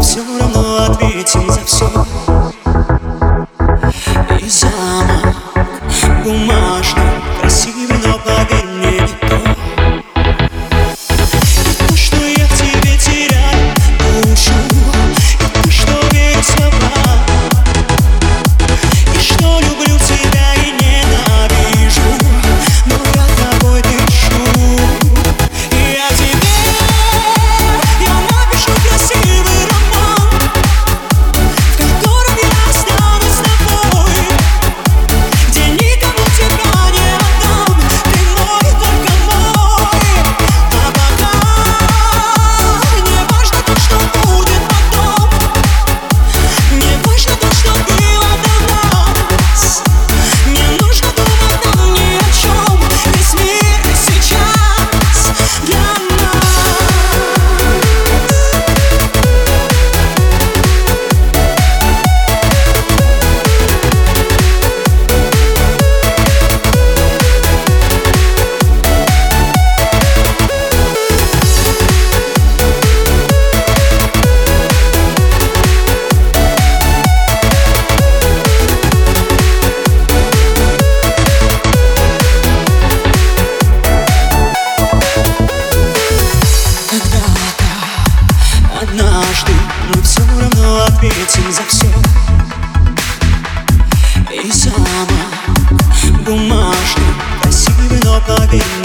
Все равно ответим за все мы все равно ответим за все И сама бумажный, красивый, но победный